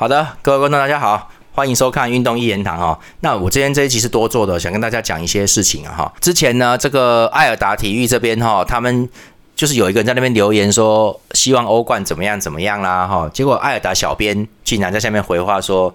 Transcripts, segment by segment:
好的，各位观众大家好，欢迎收看运动一言堂哈。那我今天这一集是多做的，想跟大家讲一些事情啊哈。之前呢，这个艾尔达体育这边哈，他们就是有一个人在那边留言说，希望欧冠怎么样怎么样啦哈。结果艾尔达小编竟然在下面回话说，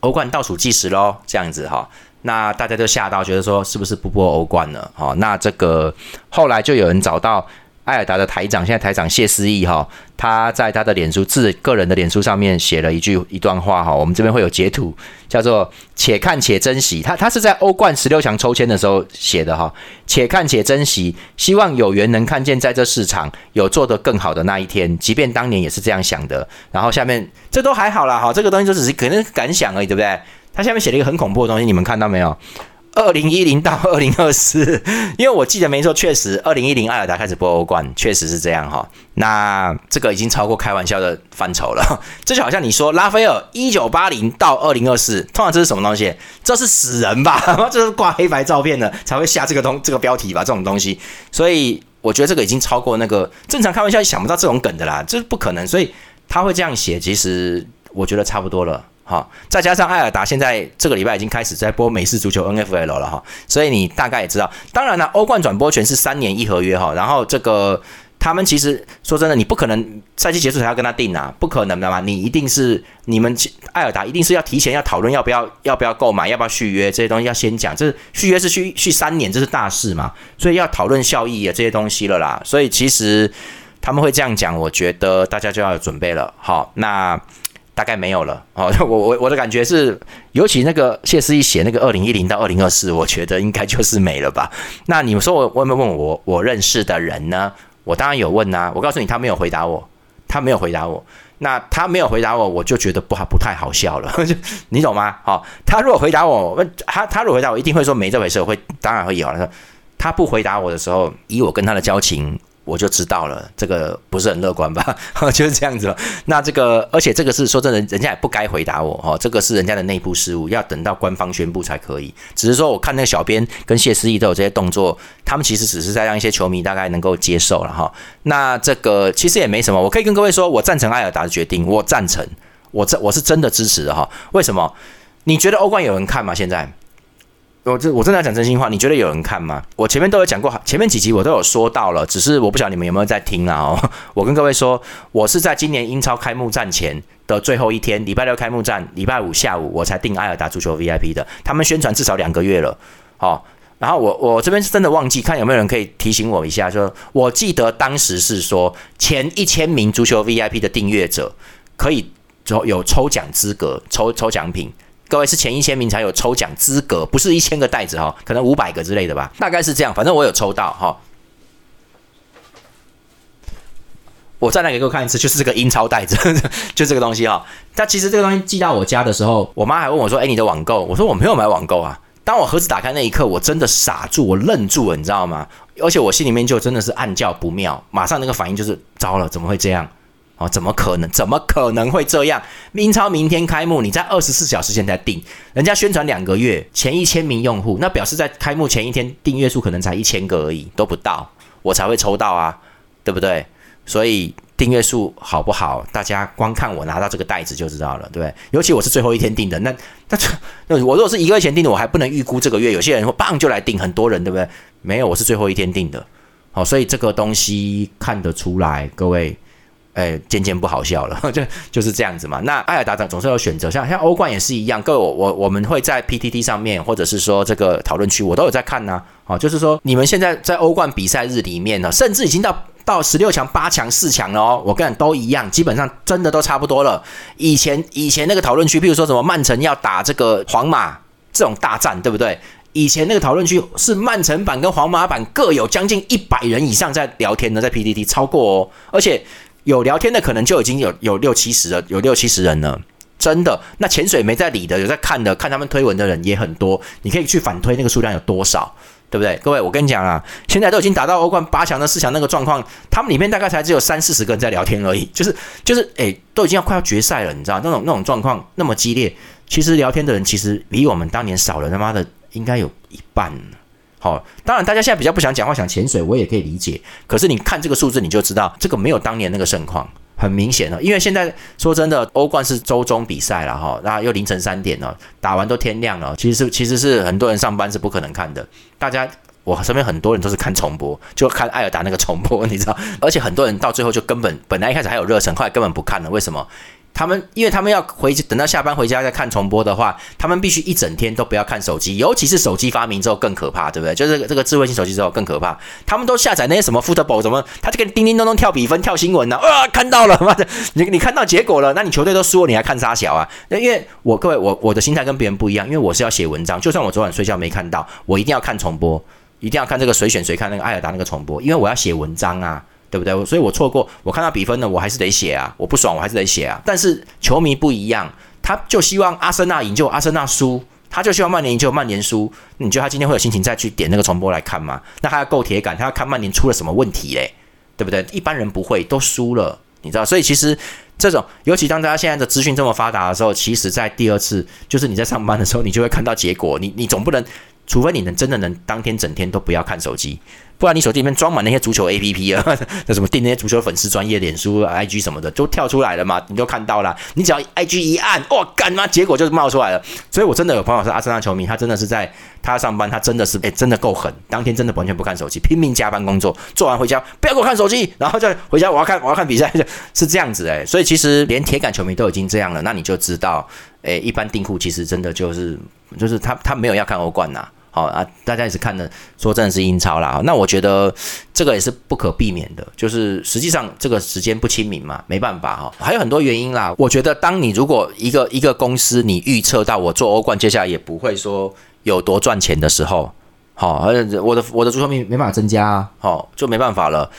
欧冠倒数计时喽，这样子哈。那大家就吓到，觉得说是不是不播欧冠了？哈，那这个后来就有人找到。艾尔达的台长，现在台长谢思义哈，他在他的脸书自个人的脸书上面写了一句一段话哈，我们这边会有截图，叫做“且看且珍惜”。他他是在欧冠十六强抽签的时候写的哈，“且看且珍惜”，希望有缘能看见在这市场有做得更好的那一天，即便当年也是这样想的。然后下面这都还好啦哈，这个东西就只是可能感想而已，对不对？他下面写了一个很恐怖的东西，你们看到没有？二零一零到二零二四，因为我记得没错，确实二零一零艾尔达开始播欧冠，确实是这样哈。那这个已经超过开玩笑的范畴了，这就好像你说拉斐尔一九八零到二零二四，通常这是什么东西？这是死人吧？这是挂黑白照片的才会下这个东这个标题吧？这种东西，所以我觉得这个已经超过那个正常开玩笑想不到这种梗的啦，这是不可能。所以他会这样写，其实我觉得差不多了。好，再加上艾尔达现在这个礼拜已经开始在播美式足球 NFL 了哈，所以你大概也知道。当然了，欧冠转播权是三年一合约哈，然后这个他们其实说真的，你不可能赛季结束才要跟他定啊，不可能的嘛。你一定是你们艾尔达一定是要提前要讨论要不要要不要购买，要不要续约这些东西要先讲。这续约是续续三年，这是大事嘛，所以要讨论效益啊这些东西了啦。所以其实他们会这样讲，我觉得大家就要有准备了。好，那。大概没有了哦，我我我的感觉是，尤其那个谢思义写那个二零一零到二零二四，我觉得应该就是没了吧。那你们说我有没有问我我认识的人呢？我当然有问呐。我告诉你，他没有回答我，他没有回答我。那他没有回答我，我就觉得不好，不太好笑了。你懂吗？好，他如果回答我，他他如果回答我，一定会说没这回事。我会当然会有他说。他不回答我的时候，以我跟他的交情。我就知道了，这个不是很乐观吧？就是这样子。那这个，而且这个是说真的，人家也不该回答我哈。这个是人家的内部事务，要等到官方宣布才可以。只是说，我看那个小编跟谢思义都有这些动作，他们其实只是在让一些球迷大概能够接受了哈。那这个其实也没什么，我可以跟各位说，我赞成艾尔达的决定，我赞成，我这我是真的支持的哈。为什么？你觉得欧冠有人看吗？现在？我这我真的讲真心话，你觉得有人看吗？我前面都有讲过，前面几集我都有说到了，只是我不晓得你们有没有在听啊？哦，我跟各位说，我是在今年英超开幕战前的最后一天，礼拜六开幕战，礼拜五下午我才订埃尔达足球 VIP 的。他们宣传至少两个月了，好，然后我我这边是真的忘记，看有没有人可以提醒我一下，说我记得当时是说前一千名足球 VIP 的订阅者可以有抽奖资格，抽抽奖品。各位是前一千名才有抽奖资格，不是一千个袋子哈，可能五百个之类的吧，大概是这样。反正我有抽到哈。我再来给各位看一次，就是这个英超袋子，就这个东西哈。但其实这个东西寄到我家的时候，我妈还问我说：“哎，你的网购？”我说：“我没有买网购啊。”当我盒子打开那一刻，我真的傻住，我愣住了，你知道吗？而且我心里面就真的是暗叫不妙，马上那个反应就是糟了，怎么会这样？哦，怎么可能？怎么可能会这样？英超明天开幕，你在二十四小时前才订，人家宣传两个月，前一千名用户，那表示在开幕前一天订阅数可能才一千个而已，都不到，我才会抽到啊，对不对？所以订阅数好不好，大家光看我拿到这个袋子就知道了，对不对？尤其我是最后一天订的，那那 那我如果是一个月前订的，我还不能预估这个月，有些人说棒就来订，很多人对不对？没有，我是最后一天订的，好，所以这个东西看得出来，各位。哎，渐渐不好笑了，就就是这样子嘛。那艾尔达总总是有选择，像像欧冠也是一样。各位，我我我们会在 PTT 上面，或者是说这个讨论区，我都有在看呢。哦，就是说你们现在在欧冠比赛日里面呢，甚至已经到到十六强、八强、四强了哦。我跟你都一样，基本上真的都差不多了。以前以前那个讨论区，譬如说什么曼城要打这个皇马这种大战，对不对？以前那个讨论区是曼城版跟皇马版各有将近一百人以上在聊天的，在 PTT 超过哦，而且。有聊天的可能就已经有有六七十了，有六七十人了，真的。那潜水没在理的，有在看的，看他们推文的人也很多。你可以去反推那个数量有多少，对不对？各位，我跟你讲啊，现在都已经达到欧冠八强的四强那个状况，他们里面大概才只有三四十个人在聊天而已，就是就是，哎，都已经要快要决赛了，你知道那种那种状况那么激烈，其实聊天的人其实比我们当年少了他妈的应该有一半。好，当然大家现在比较不想讲话，想潜水，我也可以理解。可是你看这个数字，你就知道这个没有当年那个盛况，很明显了。因为现在说真的，欧冠是周中比赛了哈，那又凌晨三点了，打完都天亮了，其实其实是很多人上班是不可能看的。大家我身边很多人都是看重播，就看艾尔达那个重播，你知道？而且很多人到最后就根本本来一开始还有热忱，后来根本不看了，为什么？他们因为他们要回去等到下班回家再看重播的话，他们必须一整天都不要看手机，尤其是手机发明之后更可怕，对不对？就是这个智慧型手机之后更可怕，他们都下载那些什么 football 什么，他就跟叮叮咚咚跳比分、跳新闻呢，啊，看到了，妈的，你你看到结果了，那你球队都输了，你还看啥小啊？那因为我各位我我的心态跟别人不一样，因为我是要写文章，就算我昨晚睡觉没看到，我一定要看重播，一定要看这个谁选谁看那个艾尔达那个重播，因为我要写文章啊。对不对？所以我错过，我看到比分呢，我还是得写啊，我不爽，我还是得写啊。但是球迷不一样，他就希望阿森纳赢就阿森纳输，他就希望曼联赢就曼联输。你觉得他今天会有心情再去点那个重播来看吗？那他要够铁杆，他要看曼联出了什么问题嘞？对不对？一般人不会，都输了，你知道。所以其实这种，尤其当大家现在的资讯这么发达的时候，其实在第二次，就是你在上班的时候，你就会看到结果。你你总不能，除非你能真的能当天整天都不要看手机。不然你手机里面装满那些足球 A P P 啊，那什么订那些足球粉丝专业、脸书、I G 什么的，都跳出来了嘛，你就看到了。你只要 I G 一按，哇，干嘛？结果就是冒出来了。所以我真的有朋友是阿森纳球迷，他真的是在他上班，他真的是哎，真的够狠。当天真的完全不看手机，拼命加班工作，做完回家不要给我看手机，然后再回家我要看我要看比赛，是这样子哎。所以其实连铁杆球迷都已经这样了，那你就知道，哎，一般订户其实真的就是就是他他没有要看欧冠呐。好啊，大家也是看的，说真的是英超啦。那我觉得这个也是不可避免的，就是实际上这个时间不亲民嘛，没办法哈。还有很多原因啦。我觉得，当你如果一个一个公司，你预测到我做欧冠接下来也不会说有多赚钱的时候，好，而且我的我的足球迷没办法增加，好，就没办法了。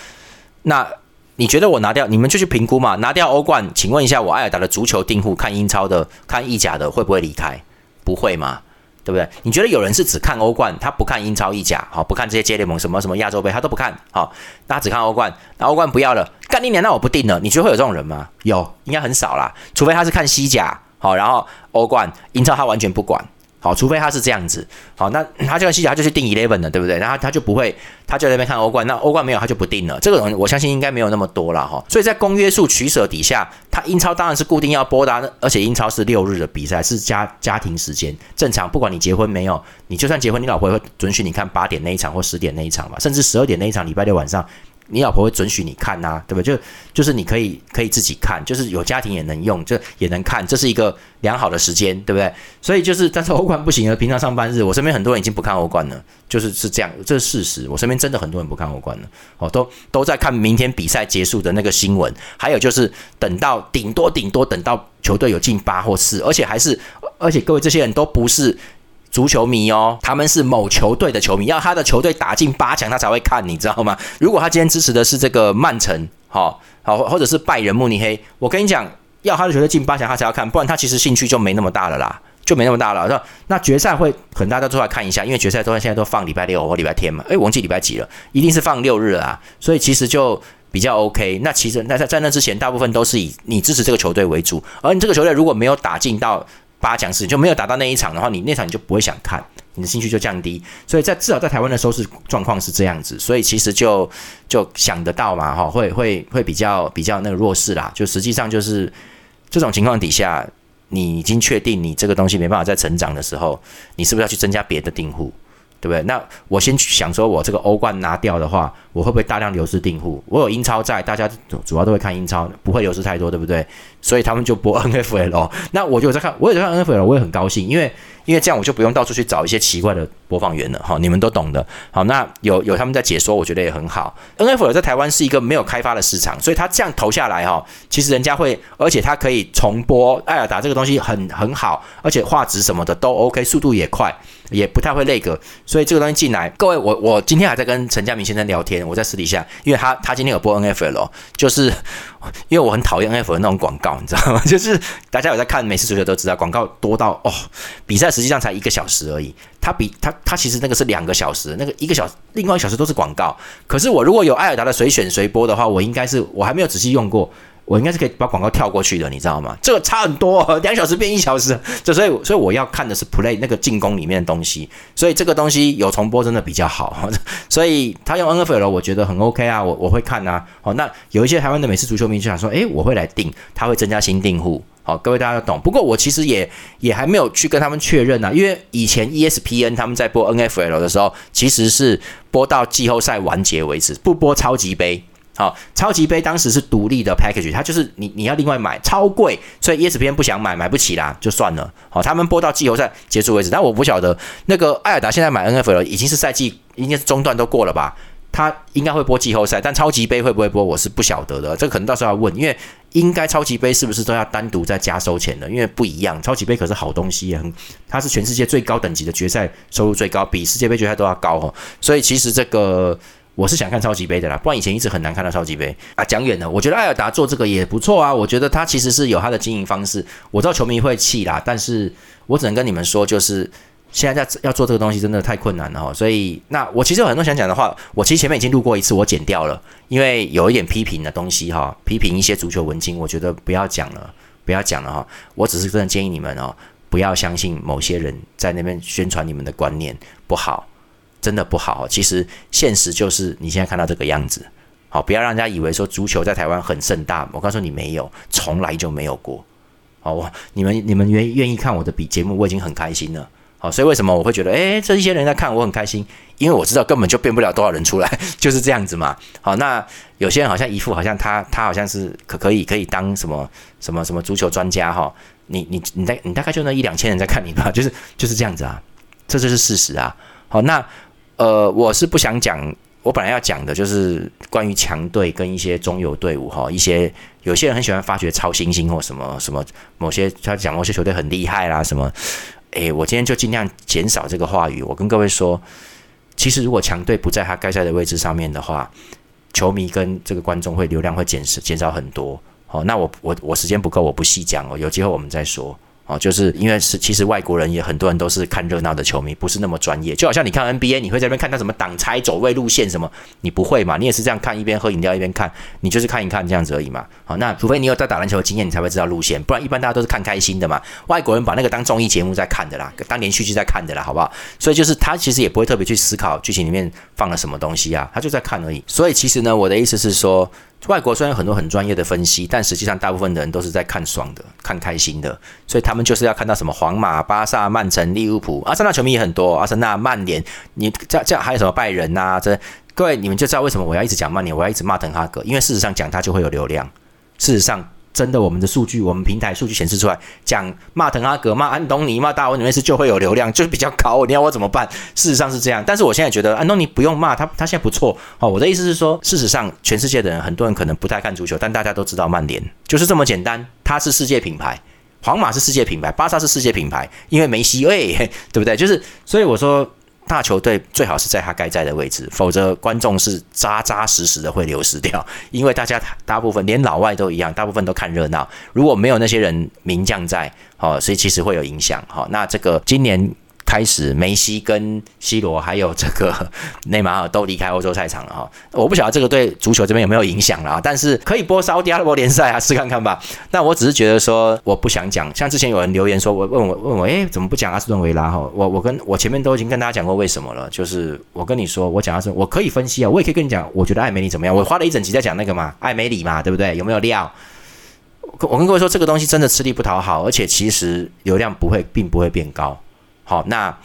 那你觉得我拿掉，你们就去评估嘛？拿掉欧冠，请问一下，我艾尔达的足球订户看英超的、看意甲的会不会离开？不会嘛？对不对？你觉得有人是只看欧冠，他不看英超、意甲，好，不看这些接联盟什么什么亚洲杯，他都不看，好，他只看欧冠，那欧冠不要了，干一年那我不定了。你觉得会有这种人吗？有，应该很少啦，除非他是看西甲，好，然后欧冠、英超他完全不管。好，除非他是这样子，好，那 他这个西甲他就去定 eleven 了，对不对？然后他就不会，他就在那边看欧冠，那欧冠没有他就不定了。这个人我相信应该没有那么多了哈。所以在公约数取舍底下，他英超当然是固定要播的，而且英超是六日的比赛，是家家庭时间，正常。不管你结婚没有，你就算结婚，你老婆也会准许你看八点那一场或十点那一场吧，甚至十二点那一场，礼拜六晚上。你老婆会准许你看呐，对不对？就就是你可以可以自己看，就是有家庭也能用，这也能看，这是一个良好的时间，对不对？所以就是，但是欧冠不行了。平常上班日，我身边很多人已经不看欧冠了，就是是这样，这是事实。我身边真的很多人不看欧冠了，哦，都都在看明天比赛结束的那个新闻，还有就是等到顶多顶多等到球队有进八或四，而且还是而且各位这些人都不是。足球迷哦，他们是某球队的球迷，要他的球队打进八强，他才会看，你知道吗？如果他今天支持的是这个曼城，好好，或者是拜仁慕尼黑，我跟你讲，要他的球队进八强，他才要看，不然他其实兴趣就没那么大了啦，就没那么大了。那那决赛会很大家出来看一下，因为决赛都现在都放礼拜六或礼拜天嘛，哎，忘记礼拜几了，一定是放六日啊，所以其实就比较 OK。那其实那在在那之前，大部分都是以你支持这个球队为主，而你这个球队如果没有打进到。八强是就没有打到那一场的话，你那场你就不会想看，你的兴趣就降低。所以在至少在台湾的收视状况是这样子，所以其实就就想得到嘛，哈，会会会比较比较那个弱势啦。就实际上就是这种情况底下，你已经确定你这个东西没办法再成长的时候，你是不是要去增加别的订户？对不对？那我先想说，我这个欧冠拿掉的话，我会不会大量流失订户？我有英超在，大家主要都会看英超，不会流失太多，对不对？所以他们就播 NFL。那我就在看，我也在看 NFL，我也很高兴，因为因为这样我就不用到处去找一些奇怪的播放源了。哈，你们都懂的。好，那有有他们在解说，我觉得也很好。NFL 在台湾是一个没有开发的市场，所以他这样投下来哈，其实人家会，而且它可以重播。艾尔达这个东西很很好，而且画质什么的都 OK，速度也快。也不太会那个，所以这个东西进来，各位，我我今天还在跟陈家明先生聊天，我在私底下，因为他他今天有播 NFL，就是因为我很讨厌 NFL 那种广告，你知道吗？就是大家有在看美式足球都知道，广告多到哦，比赛实际上才一个小时而已，他比他他其实那个是两个小时，那个一个小另外一小时都是广告。可是我如果有艾尔达的随选随播的话，我应该是我还没有仔细用过。我应该是可以把广告跳过去的，你知道吗？这个差很多，两小时变一小时，就所以所以我要看的是 play 那个进攻里面的东西，所以这个东西有重播真的比较好，所以他用 NFL 我觉得很 OK 啊，我我会看啊。好，那有一些台湾的美式足球迷就想说，诶，我会来订，他会增加新订户。好，各位大家都懂。不过我其实也也还没有去跟他们确认呢，因为以前 ESPN 他们在播 NFL 的时候，其实是播到季后赛完结为止，不播超级杯。好，超级杯当时是独立的 package，它就是你你要另外买，超贵，所以 ESPN 不想买，买不起啦，就算了。好，他们播到季后赛结束为止，但我不晓得那个艾尔达现在买 NFL 已经是赛季，应该是中段都过了吧？他应该会播季后赛，但超级杯会不会播，我是不晓得的。这可能到时候要问，因为应该超级杯是不是都要单独再加收钱的？因为不一样，超级杯可是好东西，很它是全世界最高等级的决赛，收入最高，比世界杯决赛都要高哦。所以其实这个。我是想看超级杯的啦，不然以前一直很难看到超级杯啊。讲远了，我觉得艾尔达做这个也不错啊。我觉得他其实是有他的经营方式。我知道球迷会气啦，但是我只能跟你们说，就是现在在要做这个东西真的太困难了哈。所以那我其实有很多想讲的话，我其实前面已经录过一次，我剪掉了，因为有一点批评的东西哈，批评一些足球文经，我觉得不要讲了，不要讲了哈。我只是真的建议你们哦，不要相信某些人在那边宣传你们的观念不好。真的不好，其实现实就是你现在看到这个样子，好，不要让人家以为说足球在台湾很盛大，我告诉你没有，从来就没有过，好，我你们你们愿愿意看我的比节目，我已经很开心了，好，所以为什么我会觉得，诶，这一些人在看我很开心，因为我知道根本就变不了多少人出来，就是这样子嘛，好，那有些人好像一副好像他他好像是可可以可以当什么什么什么足球专家哈，你你你大你大概就那一两千人在看你吧，就是就是这样子啊，这就是事实啊，好，那。呃，我是不想讲，我本来要讲的就是关于强队跟一些中游队伍哈，一些有些人很喜欢发掘超新星或什么什么，某些他讲某些球队很厉害啦什么，诶，我今天就尽量减少这个话语。我跟各位说，其实如果强队不在他该在的位置上面的话，球迷跟这个观众会流量会减少减少很多。好，那我我我时间不够，我不细讲哦，有机会我们再说。哦，就是因为是其实外国人也很多人都是看热闹的球迷，不是那么专业。就好像你看 NBA，你会在那边看他什么挡拆走位路线什么，你不会嘛？你也是这样看，一边喝饮料一边看，你就是看一看这样子而已嘛。好，那除非你有在打篮球的经验，你才会知道路线，不然一般大家都是看开心的嘛。外国人把那个当综艺节目在看的啦，当连续剧在看的啦，好不好？所以就是他其实也不会特别去思考剧情里面放了什么东西啊，他就在看而已。所以其实呢，我的意思是说。外国虽然有很多很专业的分析，但实际上大部分的人都是在看爽的、看开心的，所以他们就是要看到什么皇马、巴萨、曼城、利物浦、阿森纳球迷也很多，阿森纳、曼联，你这这还有什么拜仁呐？这各位你们就知道为什么我要一直讲曼联，我要一直骂滕哈格，因为事实上讲他就会有流量，事实上。真的，我们的数据，我们平台数据显示出来，讲骂滕哈格、骂安东尼、骂大卫纽内斯就会有流量，就是比较高。你要我怎么办？事实上是这样，但是我现在觉得安东尼不用骂他，他现在不错。哦，我的意思是说，事实上全世界的人，很多人可能不太看足球，但大家都知道曼联就是这么简单，它是世界品牌，皇马是世界品牌，巴萨是世界品牌，因为梅西，哎，对不对？就是所以我说。大球队最好是在他该在的位置，否则观众是扎扎实实的会流失掉。因为大家大部分连老外都一样，大部分都看热闹。如果没有那些人名将在，哦，所以其实会有影响。好，那这个今年。开始，梅西跟 C 罗还有这个 内马尔都离开欧洲赛场了哈。我不晓得这个对足球这边有没有影响了啊？但是可以播沙特阿拉伯联赛啊，试看看吧。那我只是觉得说，我不想讲。像之前有人留言说，我问我问我，诶，怎么不讲阿斯顿维拉哈？我我跟我前面都已经跟大家讲过为什么了。就是我跟你说，我讲阿斯，我可以分析啊，我也可以跟你讲，我觉得艾梅里怎么样？我花了一整集在讲那个嘛，艾梅里嘛，对不对？有没有料？我跟各位说，这个东西真的吃力不讨好，而且其实流量不会，并不会变高。好，那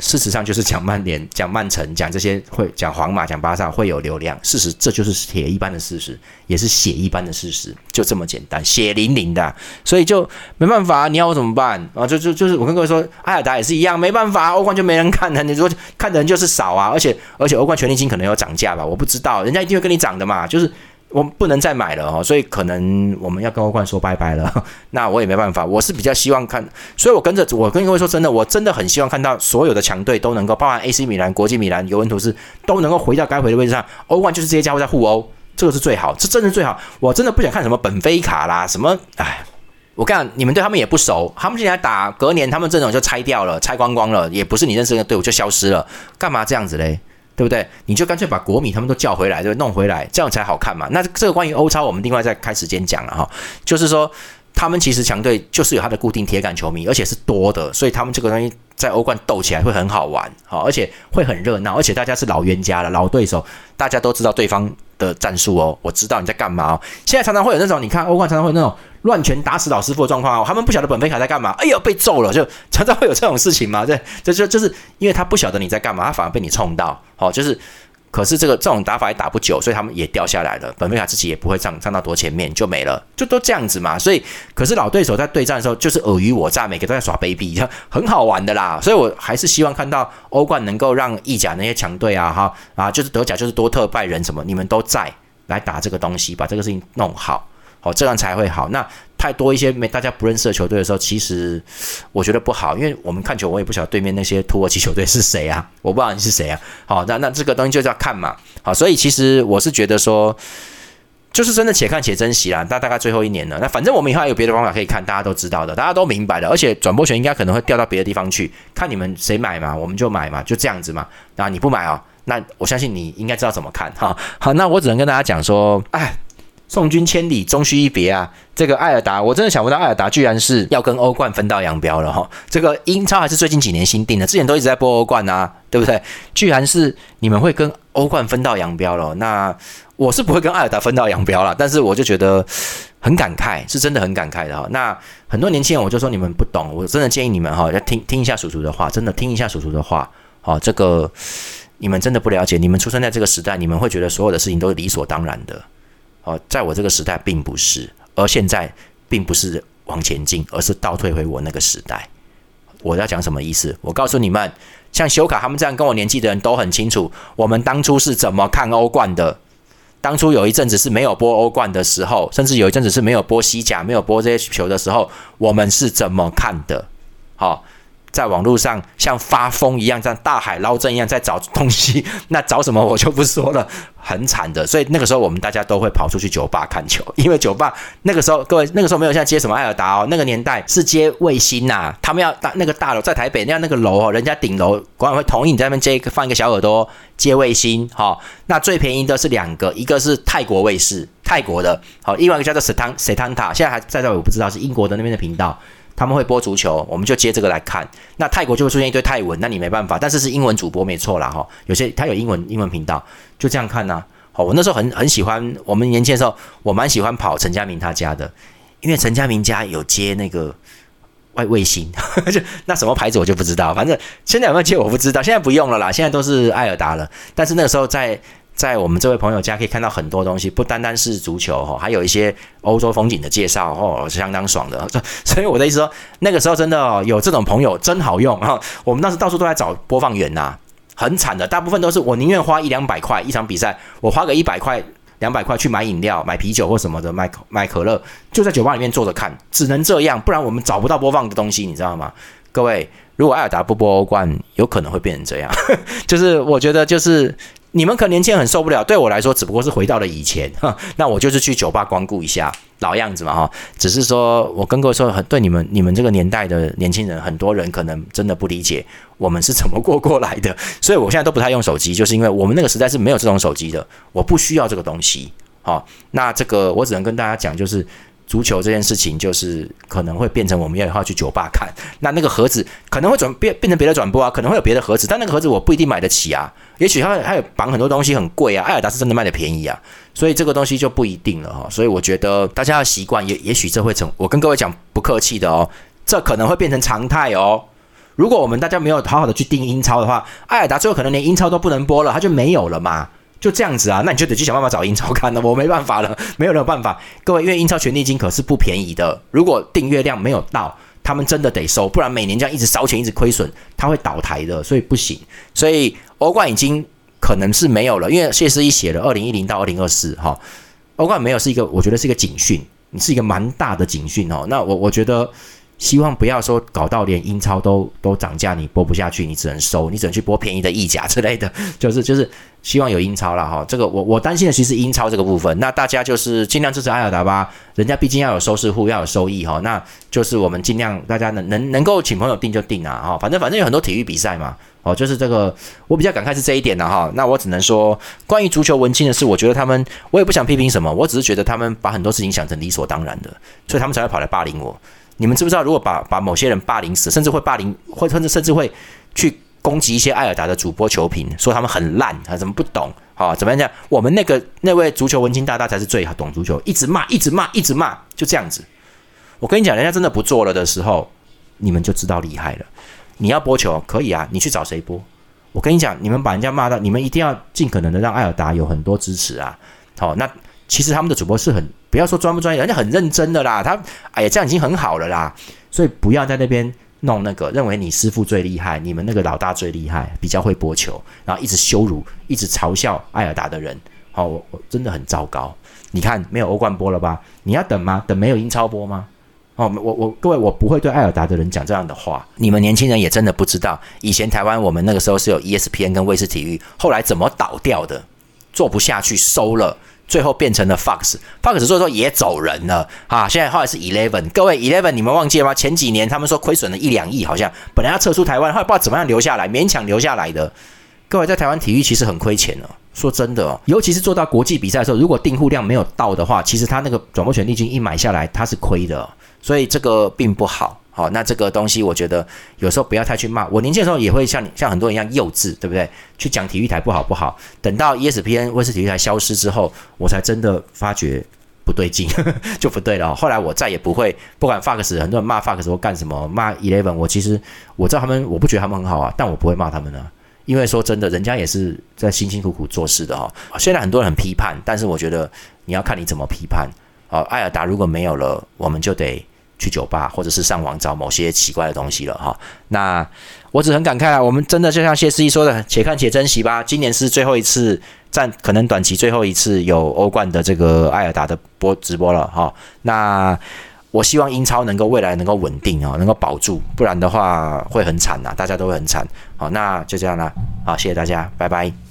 事实上就是讲曼联、讲曼城、讲这些会讲皇马、讲巴萨会有流量。事实这就是铁一般的事实，也是血一般的事实，就这么简单，血淋淋的。所以就没办法，你要我怎么办啊？就就就是我跟各位说，埃尔达也是一样，没办法，欧冠就没人看的。你说看的人就是少啊，而且而且欧冠权利金可能有涨价吧？我不知道，人家一定会跟你涨的嘛，就是。我不能再买了哦，所以可能我们要跟欧冠说拜拜了。那我也没办法，我是比较希望看，所以我跟着我跟各位说真的，我真的很希望看到所有的强队都能够，包含 AC 米兰、国际米兰、尤文图斯都能够回到该回的位置上。欧冠就是这些家伙在互殴，这个是最好，这真的最好。我真的不想看什么本菲卡啦，什么哎，我讲你们对他们也不熟，他们现在打隔年他们阵容就拆掉了，拆光光了，也不是你认识的队伍就消失了，干嘛这样子嘞？对不对？你就干脆把国米他们都叫回来，对，弄回来，这样才好看嘛。那这个关于欧超，我们另外再开时间讲了哈。就是说，他们其实强队就是有他的固定铁杆球迷，而且是多的，所以他们这个东西在欧冠斗起来会很好玩，好，而且会很热闹，而且大家是老冤家了，老对手，大家都知道对方的战术哦。我知道你在干嘛哦。现在常常会有那种，你看欧冠常常会有那种。乱拳打死老师傅的状况啊，他们不晓得本菲卡在干嘛，哎呦被揍了，就常常会有这种事情嘛，这这就就是因为他不晓得你在干嘛，他反而被你冲到，好，就是可是这个这种打法也打不久，所以他们也掉下来了，本菲卡自己也不会站站到多前面就没了，就都这样子嘛，所以可是老对手在对战的时候就是尔虞我诈，每个都在耍卑鄙，很好玩的啦，所以我还是希望看到欧冠能够让意甲那些强队啊，哈啊，就是德甲就是多特拜仁什么，你们都在来打这个东西，把这个事情弄好。好，这样才会好。那太多一些没大家不认识的球队的时候，其实我觉得不好，因为我们看球，我也不晓得对面那些土耳其球队是谁啊，我不知道你是谁啊。好，那那这个东西就要看嘛。好，所以其实我是觉得说，就是真的且看且珍惜啦。那大概最后一年了，那反正我们以后还有别的方法可以看，大家都知道的，大家都明白的。而且转播权应该可能会调到别的地方去，看你们谁买嘛，我们就买嘛，就这样子嘛。那你不买啊？那我相信你应该知道怎么看哈。好，那我只能跟大家讲说，哎。送君千里，终须一别啊！这个艾尔达，我真的想不到艾尔达居然是要跟欧冠分道扬镳了哈。这个英超还是最近几年新定的，之前都一直在播欧冠啊，对不对？居然是你们会跟欧冠分道扬镳了。那我是不会跟艾尔达分道扬镳了，但是我就觉得很感慨，是真的很感慨的哈。那很多年轻人，我就说你们不懂，我真的建议你们哈，要听听一下叔叔的话，真的听一下叔叔的话。好，这个你们真的不了解，你们出生在这个时代，你们会觉得所有的事情都是理所当然的。哦，在我这个时代并不是，而现在并不是往前进，而是倒退回我那个时代。我要讲什么意思？我告诉你们，像修卡他们这样跟我年纪的人都很清楚，我们当初是怎么看欧冠的。当初有一阵子是没有播欧冠的时候，甚至有一阵子是没有播西甲、没有播这些球的时候，我们是怎么看的？好。在网络上像发疯一样，像大海捞针一样在找东西，那找什么我就不说了，很惨的。所以那个时候我们大家都会跑出去酒吧看球，因为酒吧那个时候各位那个时候没有像接什么艾尔达哦，那个年代是接卫星呐，他们要大那个大楼在台北那样那个楼哦，人家顶楼管委会同意你在那边接一个放一个小耳朵接卫星哈。那最便宜的是两个，一个是泰国卫视，泰国的，好，另外一个叫做 Setan Setanta，现在还在在我不知道是英国的那边的频道。他们会播足球，我们就接这个来看。那泰国就会出现一堆泰文，那你没办法。但是是英文主播没错啦，哈。有些他有英文英文频道，就这样看呢。好，我那时候很很喜欢，我们年轻的时候，我蛮喜欢跑陈家明他家的，因为陈家明家有接那个外卫星，就 那什么牌子我就不知道，反正现在有没有接我不知道，现在不用了啦，现在都是艾尔达了。但是那个时候在。在我们这位朋友家可以看到很多东西，不单单是足球哈，还有一些欧洲风景的介绍哦，是相当爽的。所以我的意思说，那个时候真的，有这种朋友真好用哈。我们当时到处都在找播放源呐，很惨的，大部分都是我宁愿花一两百块一场比赛，我花个一百块、两百块去买饮料、买啤酒或什么的，买买可乐，就在酒吧里面坐着看，只能这样，不然我们找不到播放的东西，你知道吗？各位，如果艾尔达不播欧冠，有可能会变成这样，就是我觉得就是。你们可能年轻人很受不了，对我来说只不过是回到了以前，那我就是去酒吧光顾一下，老样子嘛哈。只是说我跟各位说，很对你们你们这个年代的年轻人，很多人可能真的不理解我们是怎么过过来的，所以我现在都不太用手机，就是因为我们那个时代是没有这种手机的，我不需要这个东西。好，那这个我只能跟大家讲，就是。足球这件事情，就是可能会变成我们要以后去酒吧看，那那个盒子可能会转变变成别的转播啊，可能会有别的盒子，但那个盒子我不一定买得起啊，也许它还有绑很多东西很贵啊，艾尔达是真的卖的便宜啊，所以这个东西就不一定了哈，所以我觉得大家要习惯，也也许这会成，我跟各位讲不客气的哦，这可能会变成常态哦，如果我们大家没有好好的去订英超的话，艾尔达最后可能连英超都不能播了，它就没有了嘛。就这样子啊，那你就得去想办法找英超看了，我没办法了，没有任何办法。各位，因为英超权利金可是不便宜的，如果订阅量没有到，他们真的得收，不然每年这样一直烧钱，一直亏损，他会倒台的，所以不行。所以欧冠已经可能是没有了，因为谢思一写了二零一零到二零二四哈，欧冠没有是一个，我觉得是一个警讯，你是一个蛮大的警讯哦。那我我觉得希望不要说搞到连英超都都涨价，你播不下去，你只能收，你只能去播便宜的意甲之类的，就是就是希望有英超了哈。这个我我担心的其实英超这个部分，那大家就是尽量支持埃尔达吧，人家毕竟要有收视户，要有收益哈。那就是我们尽量大家能能能够请朋友订就订啊哈，反正反正有很多体育比赛嘛，哦，就是这个我比较感慨是这一点的哈。那我只能说，关于足球文青的事，我觉得他们我也不想批评什么，我只是觉得他们把很多事情想成理所当然的，所以他们才会跑来霸凌我。你们知不知道，如果把把某些人霸凌死，甚至会霸凌，或甚至甚至会去攻击一些艾尔达的主播球评，说他们很烂啊，怎么不懂啊？怎么样讲？我们那个那位足球文青大大才是最懂足球，一直骂，一直骂，一直骂，就这样子。我跟你讲，人家真的不做了的时候，你们就知道厉害了。你要播球可以啊，你去找谁播？我跟你讲，你们把人家骂到，你们一定要尽可能的让艾尔达有很多支持啊。好，那其实他们的主播是很。不要说专不专业，人家很认真的啦。他哎呀，这样已经很好了啦。所以不要在那边弄那个，认为你师傅最厉害，你们那个老大最厉害，比较会播球，然后一直羞辱、一直嘲笑艾尔达的人。好，我我真的很糟糕。你看没有欧冠播了吧？你要等吗？等没有英超播吗？哦，我我各位，我不会对艾尔达的人讲这样的话。你们年轻人也真的不知道，以前台湾我们那个时候是有 ESPN 跟卫视体育，后来怎么倒掉的？做不下去收了。最后变成了 Fox，Fox 所以说也走人了啊！现在后来是 Eleven，各位 Eleven，你们忘记了吗？前几年他们说亏损了一两亿，好像本来要撤出台湾，后来不知道怎么样留下来，勉强留下来的。各位在台湾体育其实很亏钱哦，说真的哦，尤其是做到国际比赛的时候，如果订户量没有到的话，其实他那个转播权利金一买下来，他是亏的，所以这个并不好。好，那这个东西我觉得有时候不要太去骂。我年轻的时候也会像你像很多人一样幼稚，对不对？去讲体育台不好不好。等到 ESPN 卫视体育台消失之后，我才真的发觉不对劲，就不对了。后来我再也不会不管 Fox 很多人骂 Fox 或干什么骂 Eleven，我其实我知道他们，我不觉得他们很好啊，但我不会骂他们呢。因为说真的，人家也是在辛辛苦苦做事的哈。虽然很多人很批判，但是我觉得你要看你怎么批判。哦，艾尔达如果没有了，我们就得。去酒吧，或者是上网找某些奇怪的东西了哈。那我只很感慨啊，我们真的就像谢思怡说的，且看且珍惜吧。今年是最后一次，暂可能短期最后一次有欧冠的这个艾尔达的播直播了哈。那我希望英超能够未来能够稳定啊，能够保住，不然的话会很惨呐，大家都会很惨。好，那就这样啦，好，谢谢大家，拜拜。